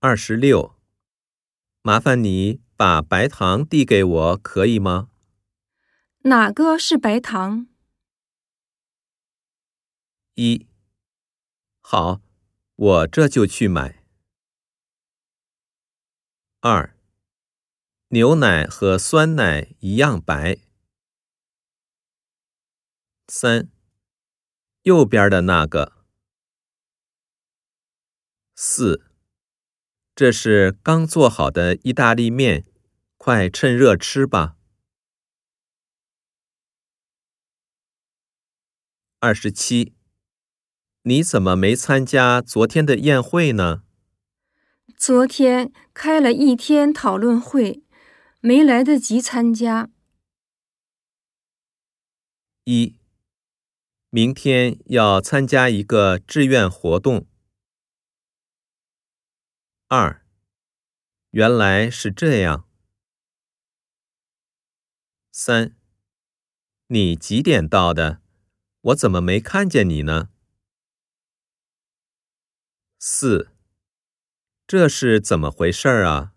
二十六，麻烦你把白糖递给我，可以吗？哪个是白糖？一，好，我这就去买。二，牛奶和酸奶一样白。三，右边的那个。四。这是刚做好的意大利面，快趁热吃吧。二十七，你怎么没参加昨天的宴会呢？昨天开了一天讨论会，没来得及参加。一，明天要参加一个志愿活动。二，原来是这样。三，你几点到的？我怎么没看见你呢？四，这是怎么回事啊？